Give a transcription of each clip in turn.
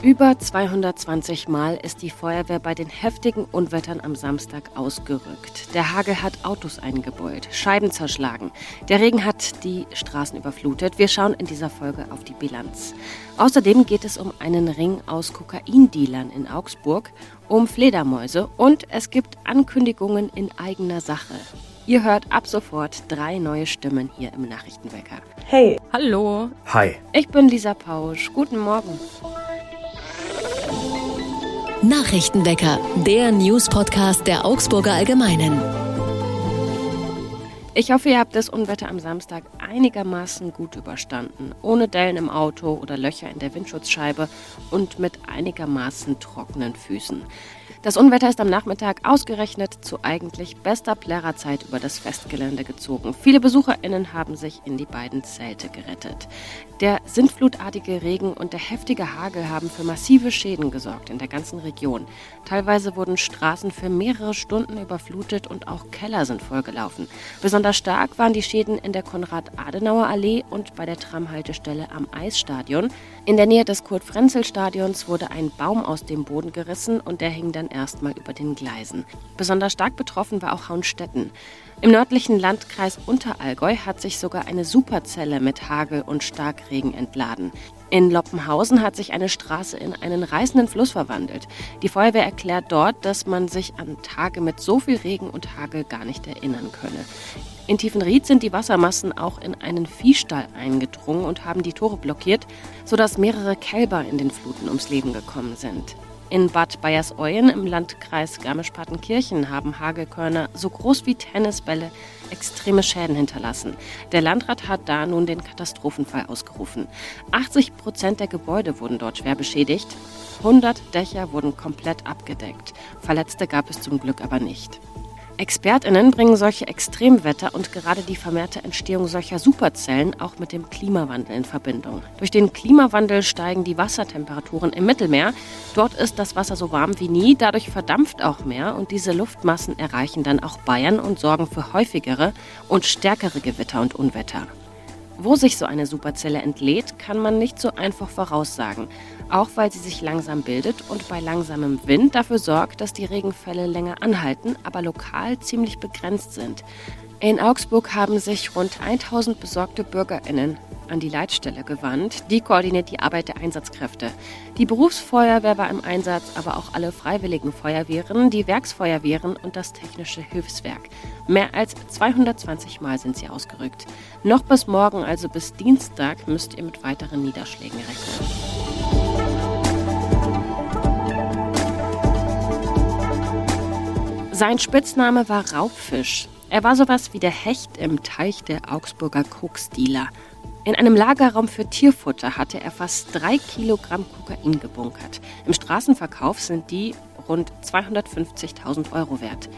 Über 220 Mal ist die Feuerwehr bei den heftigen Unwettern am Samstag ausgerückt. Der Hagel hat Autos eingebeult, Scheiben zerschlagen. Der Regen hat die Straßen überflutet. Wir schauen in dieser Folge auf die Bilanz. Außerdem geht es um einen Ring aus Kokaindealern in Augsburg, um Fledermäuse und es gibt Ankündigungen in eigener Sache. Ihr hört ab sofort drei neue Stimmen hier im Nachrichtenwecker. Hey. Hallo. Hi. Ich bin Lisa Pausch. Guten Morgen. Nachrichtenwecker, der News-Podcast der Augsburger Allgemeinen. Ich hoffe, ihr habt das Unwetter am Samstag einigermaßen gut überstanden. Ohne Dellen im Auto oder Löcher in der Windschutzscheibe und mit einigermaßen trockenen Füßen. Das Unwetter ist am Nachmittag ausgerechnet zu eigentlich bester Plärrerzeit über das Festgelände gezogen. Viele BesucherInnen haben sich in die beiden Zelte gerettet. Der sintflutartige Regen und der heftige Hagel haben für massive Schäden gesorgt in der ganzen Region. Teilweise wurden Straßen für mehrere Stunden überflutet und auch Keller sind vollgelaufen. Besonders stark waren die Schäden in der Konrad-Adenauer-Allee und bei der Tramhaltestelle am Eisstadion. In der Nähe des Kurt-Frenzel-Stadions wurde ein Baum aus dem Boden gerissen und der hing dann erstmal über den Gleisen. Besonders stark betroffen war auch Haunstetten. Im nördlichen Landkreis Unterallgäu hat sich sogar eine Superzelle mit Hagel und Starkregen entladen. In Loppenhausen hat sich eine Straße in einen reißenden Fluss verwandelt. Die Feuerwehr erklärt dort, dass man sich an Tage mit so viel Regen und Hagel gar nicht erinnern könne. In Tiefenried sind die Wassermassen auch in einen Viehstall eingedrungen und haben die Tore blockiert, sodass mehrere Kälber in den Fluten ums Leben gekommen sind. In Bad Bayersoien im Landkreis Garmisch-Partenkirchen haben Hagelkörner so groß wie Tennisbälle extreme Schäden hinterlassen. Der Landrat hat da nun den Katastrophenfall ausgerufen. 80 Prozent der Gebäude wurden dort schwer beschädigt. 100 Dächer wurden komplett abgedeckt. Verletzte gab es zum Glück aber nicht. ExpertInnen bringen solche Extremwetter und gerade die vermehrte Entstehung solcher Superzellen auch mit dem Klimawandel in Verbindung. Durch den Klimawandel steigen die Wassertemperaturen im Mittelmeer. Dort ist das Wasser so warm wie nie, dadurch verdampft auch mehr und diese Luftmassen erreichen dann auch Bayern und sorgen für häufigere und stärkere Gewitter und Unwetter. Wo sich so eine Superzelle entlädt, kann man nicht so einfach voraussagen, auch weil sie sich langsam bildet und bei langsamem Wind dafür sorgt, dass die Regenfälle länger anhalten, aber lokal ziemlich begrenzt sind. In Augsburg haben sich rund 1000 besorgte Bürgerinnen an die Leitstelle gewandt. Die koordiniert die Arbeit der Einsatzkräfte. Die Berufsfeuerwehr war im Einsatz, aber auch alle freiwilligen Feuerwehren, die Werksfeuerwehren und das technische Hilfswerk. Mehr als 220 Mal sind sie ausgerückt. Noch bis morgen, also bis Dienstag, müsst ihr mit weiteren Niederschlägen rechnen. Sein Spitzname war Raubfisch. Er war sowas wie der Hecht im Teich der Augsburger Koksdealer. In einem Lagerraum für Tierfutter hatte er fast drei Kilogramm Kokain gebunkert. Im Straßenverkauf sind die rund 250.000 Euro wert.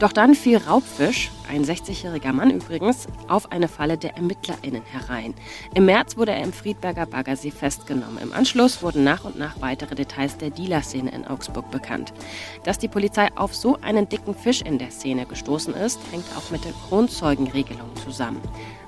Doch dann fiel Raubfisch, ein 60-jähriger Mann übrigens, auf eine Falle der ErmittlerInnen herein. Im März wurde er im Friedberger Baggersee festgenommen. Im Anschluss wurden nach und nach weitere Details der Dealer-Szene in Augsburg bekannt. Dass die Polizei auf so einen dicken Fisch in der Szene gestoßen ist, hängt auch mit der Kronzeugenregelung zusammen.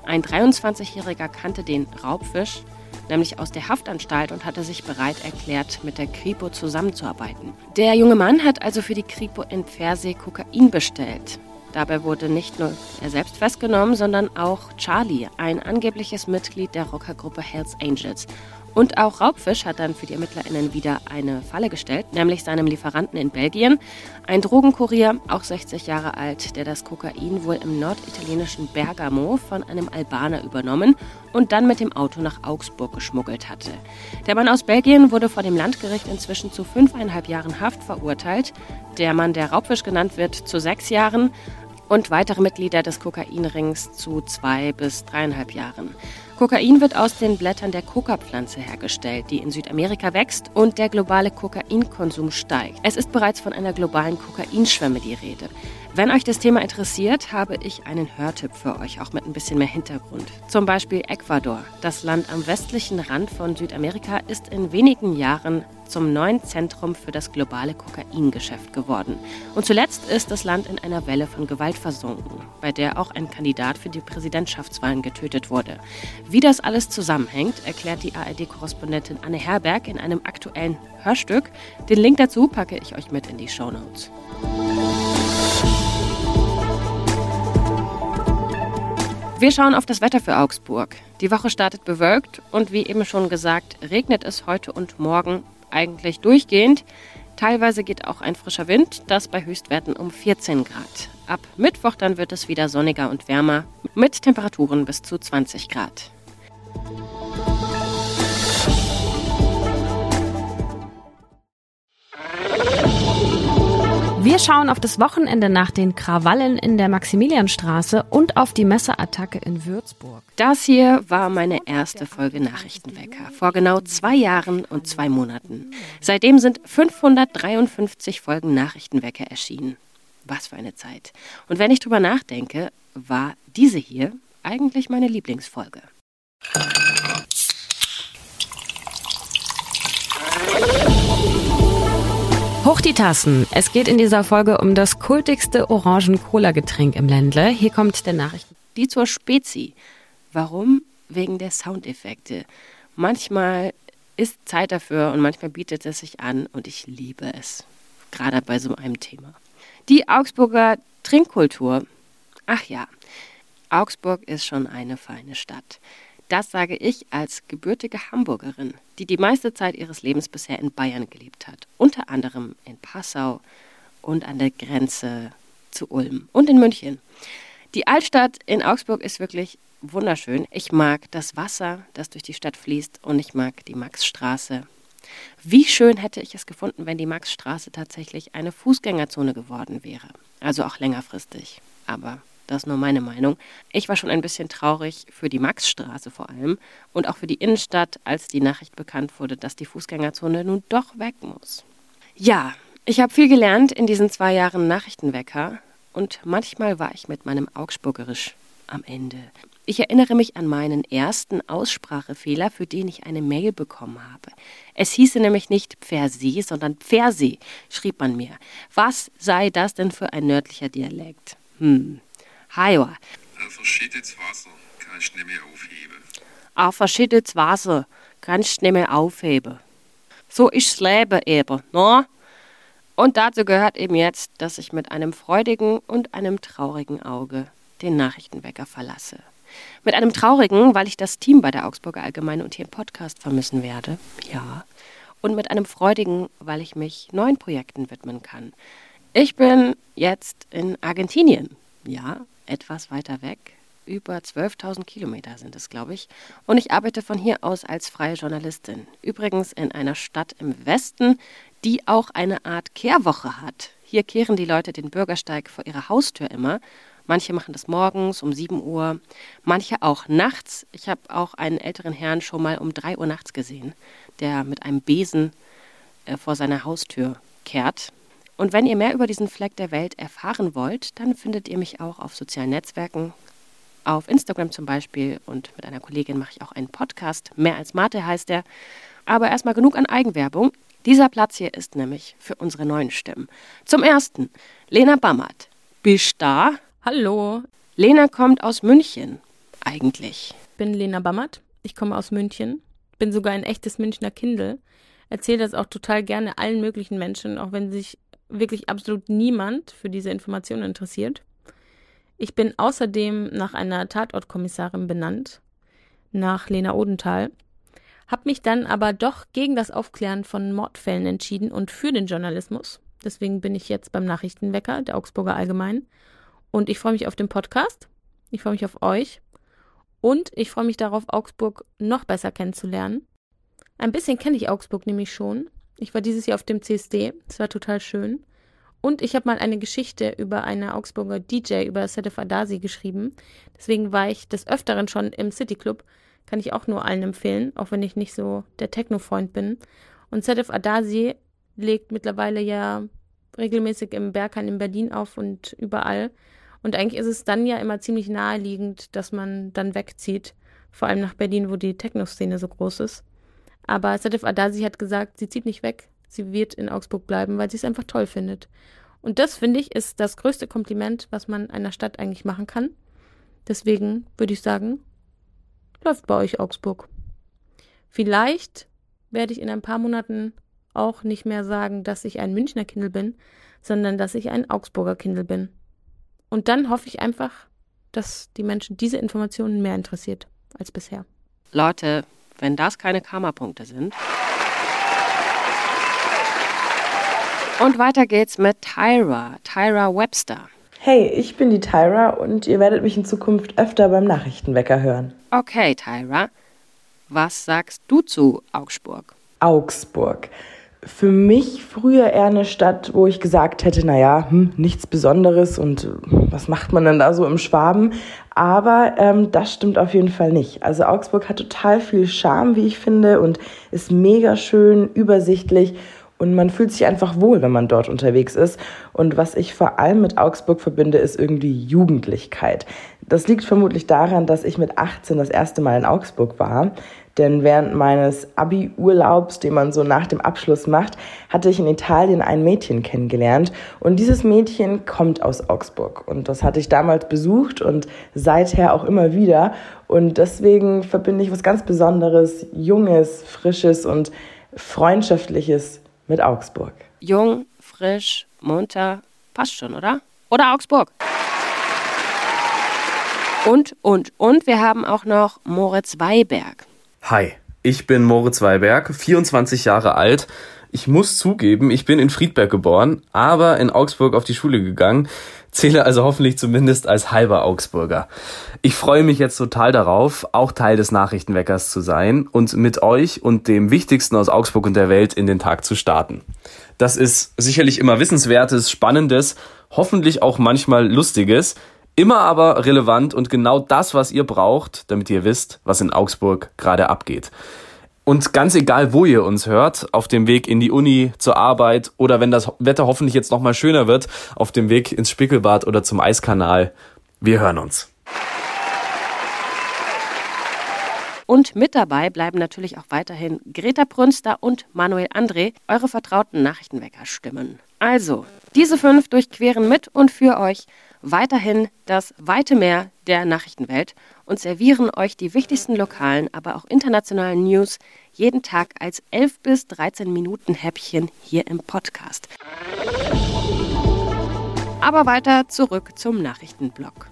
Ein 23-Jähriger kannte den Raubfisch, nämlich aus der Haftanstalt und hatte sich bereit erklärt, mit der Kripo zusammenzuarbeiten. Der junge Mann hat also für die Kripo in Pfersee Kokain bestellt. Dabei wurde nicht nur er selbst festgenommen, sondern auch Charlie, ein angebliches Mitglied der Rockergruppe Hells Angels. Und auch Raubfisch hat dann für die ErmittlerInnen wieder eine Falle gestellt, nämlich seinem Lieferanten in Belgien. Ein Drogenkurier, auch 60 Jahre alt, der das Kokain wohl im norditalienischen Bergamo von einem Albaner übernommen und dann mit dem Auto nach Augsburg geschmuggelt hatte. Der Mann aus Belgien wurde vor dem Landgericht inzwischen zu fünfeinhalb Jahren Haft verurteilt. Der Mann, der Raubfisch genannt wird, zu sechs Jahren und weitere Mitglieder des Kokainrings zu zwei bis dreieinhalb Jahren. Kokain wird aus den Blättern der Coca-Pflanze hergestellt, die in Südamerika wächst und der globale Kokainkonsum steigt. Es ist bereits von einer globalen Kokainschwemme die Rede. Wenn euch das Thema interessiert, habe ich einen Hörtipp für euch, auch mit ein bisschen mehr Hintergrund. Zum Beispiel Ecuador. Das Land am westlichen Rand von Südamerika ist in wenigen Jahren zum neuen Zentrum für das globale Kokaingeschäft geworden. Und zuletzt ist das Land in einer Welle von Gewalt versunken, bei der auch ein Kandidat für die Präsidentschaftswahlen getötet wurde. Wie das alles zusammenhängt, erklärt die ARD-Korrespondentin Anne Herberg in einem aktuellen Hörstück. Den Link dazu packe ich euch mit in die Show Notes. Wir schauen auf das Wetter für Augsburg. Die Woche startet bewölkt und wie eben schon gesagt, regnet es heute und morgen eigentlich durchgehend. Teilweise geht auch ein frischer Wind, das bei Höchstwerten um 14 Grad. Ab Mittwoch dann wird es wieder sonniger und wärmer mit Temperaturen bis zu 20 Grad. Wir schauen auf das Wochenende nach den Krawallen in der Maximilianstraße und auf die Messerattacke in Würzburg. Das hier war meine erste Folge Nachrichtenwecker vor genau zwei Jahren und zwei Monaten. Seitdem sind 553 Folgen Nachrichtenwecker erschienen. Was für eine Zeit. Und wenn ich drüber nachdenke, war diese hier eigentlich meine Lieblingsfolge. Hoch die Tassen. Es geht in dieser Folge um das kultigste Orangen-Cola-Getränk im Ländle. Hier kommt der Nachricht. Die zur Spezi. Warum? Wegen der Soundeffekte. Manchmal ist Zeit dafür und manchmal bietet es sich an und ich liebe es. Gerade bei so einem Thema. Die Augsburger Trinkkultur. Ach ja, Augsburg ist schon eine feine Stadt. Das sage ich als gebürtige Hamburgerin, die die meiste Zeit ihres Lebens bisher in Bayern gelebt hat. Unter anderem in Passau und an der Grenze zu Ulm und in München. Die Altstadt in Augsburg ist wirklich wunderschön. Ich mag das Wasser, das durch die Stadt fließt und ich mag die Maxstraße. Wie schön hätte ich es gefunden, wenn die Maxstraße tatsächlich eine Fußgängerzone geworden wäre. Also auch längerfristig. Aber das ist nur meine Meinung. Ich war schon ein bisschen traurig für die Maxstraße vor allem und auch für die Innenstadt, als die Nachricht bekannt wurde, dass die Fußgängerzone nun doch weg muss. Ja, ich habe viel gelernt in diesen zwei Jahren Nachrichtenwecker und manchmal war ich mit meinem Augsburgerisch am Ende. Ich erinnere mich an meinen ersten Aussprachefehler, für den ich eine Mail bekommen habe. Es hieße nämlich nicht Pfersee, sondern Pfersee, schrieb man mir. Was sei das denn für ein nördlicher Dialekt? Hm, Haja. Ein verschüttetes Wasser kannst du nicht mehr aufheben. Ein verschüttetes Wasser kannst du nicht mehr aufheben. So ist das Leben eben, ne? Und dazu gehört eben jetzt, dass ich mit einem freudigen und einem traurigen Auge den Nachrichtenwecker verlasse. Mit einem traurigen, weil ich das Team bei der Augsburger Allgemeine und hier im Podcast vermissen werde. Ja. Und mit einem freudigen, weil ich mich neuen Projekten widmen kann. Ich bin jetzt in Argentinien. Ja, etwas weiter weg. Über 12.000 Kilometer sind es, glaube ich. Und ich arbeite von hier aus als freie Journalistin. Übrigens in einer Stadt im Westen, die auch eine Art Kehrwoche hat. Hier kehren die Leute den Bürgersteig vor ihrer Haustür immer. Manche machen das morgens um 7 Uhr, manche auch nachts. Ich habe auch einen älteren Herrn schon mal um 3 Uhr nachts gesehen, der mit einem Besen äh, vor seiner Haustür kehrt. Und wenn ihr mehr über diesen Fleck der Welt erfahren wollt, dann findet ihr mich auch auf sozialen Netzwerken, auf Instagram zum Beispiel. Und mit einer Kollegin mache ich auch einen Podcast. Mehr als Mate heißt er. Aber erstmal genug an Eigenwerbung. Dieser Platz hier ist nämlich für unsere neuen Stimmen. Zum ersten, Lena Bammert. Bist da? Hallo. Lena kommt aus München, eigentlich. Ich bin Lena Bammert. Ich komme aus München. Bin sogar ein echtes Münchner Kindle. Erzähle das auch total gerne allen möglichen Menschen, auch wenn sich wirklich absolut niemand für diese Informationen interessiert. Ich bin außerdem nach einer Tatortkommissarin benannt, nach Lena Odenthal, habe mich dann aber doch gegen das Aufklären von Mordfällen entschieden und für den Journalismus. Deswegen bin ich jetzt beim Nachrichtenwecker der Augsburger Allgemein. Und ich freue mich auf den Podcast. Ich freue mich auf euch. Und ich freue mich darauf, Augsburg noch besser kennenzulernen. Ein bisschen kenne ich Augsburg nämlich schon. Ich war dieses Jahr auf dem CSD. Es war total schön. Und ich habe mal eine Geschichte über eine Augsburger DJ, über Sedef Adasi geschrieben. Deswegen war ich des Öfteren schon im City Club. Kann ich auch nur allen empfehlen, auch wenn ich nicht so der Techno-Freund bin. Und Sedef Adasi legt mittlerweile ja regelmäßig im Berghain in Berlin auf und überall. Und eigentlich ist es dann ja immer ziemlich naheliegend, dass man dann wegzieht. Vor allem nach Berlin, wo die Techno-Szene so groß ist. Aber Sadef Adasi hat gesagt, sie zieht nicht weg. Sie wird in Augsburg bleiben, weil sie es einfach toll findet. Und das, finde ich, ist das größte Kompliment, was man einer Stadt eigentlich machen kann. Deswegen würde ich sagen, läuft bei euch Augsburg. Vielleicht werde ich in ein paar Monaten auch nicht mehr sagen, dass ich ein Münchner Kindle bin, sondern dass ich ein Augsburger Kindle bin. Und dann hoffe ich einfach, dass die Menschen diese Informationen mehr interessiert als bisher. Leute, wenn das keine Karma-Punkte sind. Und weiter geht's mit Tyra, Tyra Webster. Hey, ich bin die Tyra und ihr werdet mich in Zukunft öfter beim Nachrichtenwecker hören. Okay, Tyra, was sagst du zu Augsburg? Augsburg für mich früher eher eine Stadt, wo ich gesagt hätte, naja, hm, nichts Besonderes und äh, was macht man denn da so im Schwaben? Aber ähm, das stimmt auf jeden Fall nicht. Also Augsburg hat total viel Charme, wie ich finde, und ist mega schön, übersichtlich und man fühlt sich einfach wohl, wenn man dort unterwegs ist. Und was ich vor allem mit Augsburg verbinde, ist irgendwie Jugendlichkeit. Das liegt vermutlich daran, dass ich mit 18 das erste Mal in Augsburg war. Denn während meines Abi-Urlaubs, den man so nach dem Abschluss macht, hatte ich in Italien ein Mädchen kennengelernt. Und dieses Mädchen kommt aus Augsburg. Und das hatte ich damals besucht und seither auch immer wieder. Und deswegen verbinde ich was ganz Besonderes, Junges, Frisches und Freundschaftliches mit Augsburg. Jung, frisch, munter, passt schon, oder? Oder Augsburg? Und, und, und wir haben auch noch Moritz Weiberg. Hi, ich bin Moritz Weiberg, 24 Jahre alt. Ich muss zugeben, ich bin in Friedberg geboren, aber in Augsburg auf die Schule gegangen, zähle also hoffentlich zumindest als halber Augsburger. Ich freue mich jetzt total darauf, auch Teil des Nachrichtenweckers zu sein und mit euch und dem Wichtigsten aus Augsburg und der Welt in den Tag zu starten. Das ist sicherlich immer Wissenswertes, Spannendes, hoffentlich auch manchmal Lustiges, Immer aber relevant und genau das, was ihr braucht, damit ihr wisst, was in Augsburg gerade abgeht. Und ganz egal, wo ihr uns hört, auf dem Weg in die Uni, zur Arbeit oder wenn das Wetter hoffentlich jetzt nochmal schöner wird, auf dem Weg ins Spickelbad oder zum Eiskanal, wir hören uns. Und mit dabei bleiben natürlich auch weiterhin Greta Brünster und Manuel André, eure vertrauten Nachrichtenwecker-Stimmen. Also, diese fünf durchqueren mit und für euch weiterhin das weite Meer der Nachrichtenwelt und servieren euch die wichtigsten lokalen, aber auch internationalen News jeden Tag als 11 bis 13 Minuten Häppchen hier im Podcast. Aber weiter zurück zum Nachrichtenblock.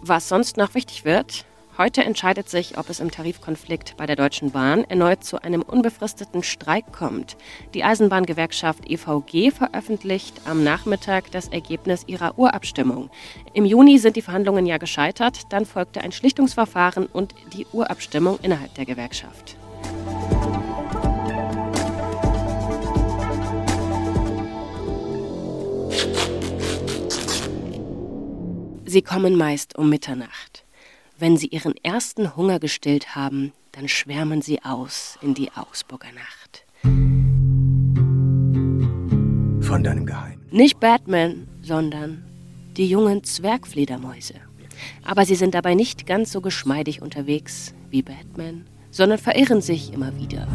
Was sonst noch wichtig wird, Heute entscheidet sich, ob es im Tarifkonflikt bei der Deutschen Bahn erneut zu einem unbefristeten Streik kommt. Die Eisenbahngewerkschaft EVG veröffentlicht am Nachmittag das Ergebnis ihrer Urabstimmung. Im Juni sind die Verhandlungen ja gescheitert, dann folgte ein Schlichtungsverfahren und die Urabstimmung innerhalb der Gewerkschaft. Sie kommen meist um Mitternacht. Wenn sie ihren ersten Hunger gestillt haben, dann schwärmen sie aus in die Augsburger Nacht. Von deinem Geheim. Nicht Batman, sondern die jungen Zwergfledermäuse. Aber sie sind dabei nicht ganz so geschmeidig unterwegs wie Batman, sondern verirren sich immer wieder.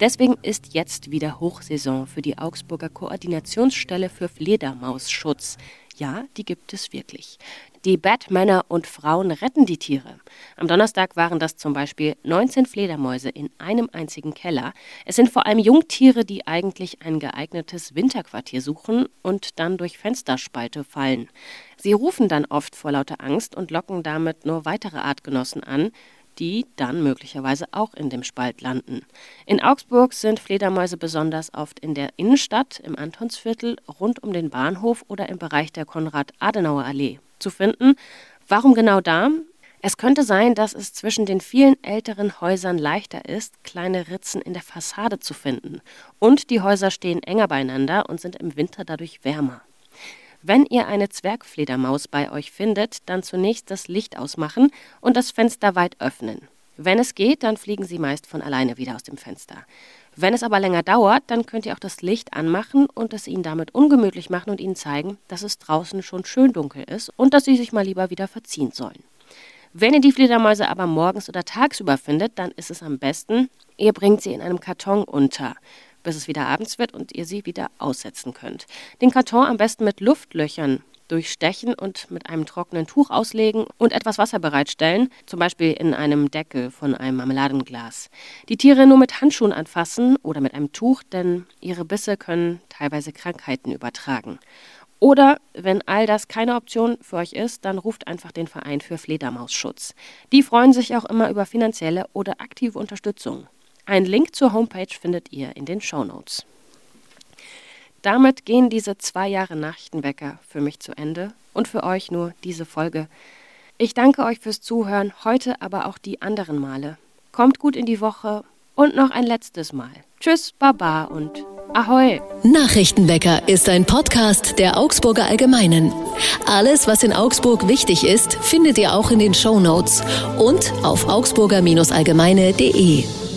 Deswegen ist jetzt wieder Hochsaison für die Augsburger Koordinationsstelle für Fledermausschutz, ja, die gibt es wirklich. Die Batmänner und Frauen retten die Tiere. Am Donnerstag waren das zum Beispiel 19 Fledermäuse in einem einzigen Keller. Es sind vor allem Jungtiere, die eigentlich ein geeignetes Winterquartier suchen und dann durch Fensterspalte fallen. Sie rufen dann oft vor lauter Angst und locken damit nur weitere Artgenossen an, die dann möglicherweise auch in dem Spalt landen. In Augsburg sind Fledermäuse besonders oft in der Innenstadt, im Antonsviertel, rund um den Bahnhof oder im Bereich der Konrad-Adenauer-Allee zu finden. Warum genau da? Es könnte sein, dass es zwischen den vielen älteren Häusern leichter ist, kleine Ritzen in der Fassade zu finden. Und die Häuser stehen enger beieinander und sind im Winter dadurch wärmer. Wenn ihr eine Zwergfledermaus bei euch findet, dann zunächst das Licht ausmachen und das Fenster weit öffnen. Wenn es geht, dann fliegen sie meist von alleine wieder aus dem Fenster. Wenn es aber länger dauert, dann könnt ihr auch das Licht anmachen und es ihnen damit ungemütlich machen und ihnen zeigen, dass es draußen schon schön dunkel ist und dass sie sich mal lieber wieder verziehen sollen. Wenn ihr die Fledermäuse aber morgens oder tagsüber findet, dann ist es am besten, ihr bringt sie in einem Karton unter, bis es wieder abends wird und ihr sie wieder aussetzen könnt. Den Karton am besten mit Luftlöchern durchstechen und mit einem trockenen Tuch auslegen und etwas Wasser bereitstellen, zum Beispiel in einem Deckel von einem Marmeladenglas. Die Tiere nur mit Handschuhen anfassen oder mit einem Tuch, denn ihre Bisse können teilweise Krankheiten übertragen. Oder wenn all das keine Option für euch ist, dann ruft einfach den Verein für Fledermausschutz. Die freuen sich auch immer über finanzielle oder aktive Unterstützung. Ein Link zur Homepage findet ihr in den Show Notes. Damit gehen diese zwei Jahre Nachrichtenwecker für mich zu Ende und für euch nur diese Folge. Ich danke euch fürs Zuhören, heute aber auch die anderen Male. Kommt gut in die Woche und noch ein letztes Mal. Tschüss, Baba und Ahoi. Nachrichtenwecker ist ein Podcast der Augsburger Allgemeinen. Alles, was in Augsburg wichtig ist, findet ihr auch in den Show Notes und auf augsburger-allgemeine.de.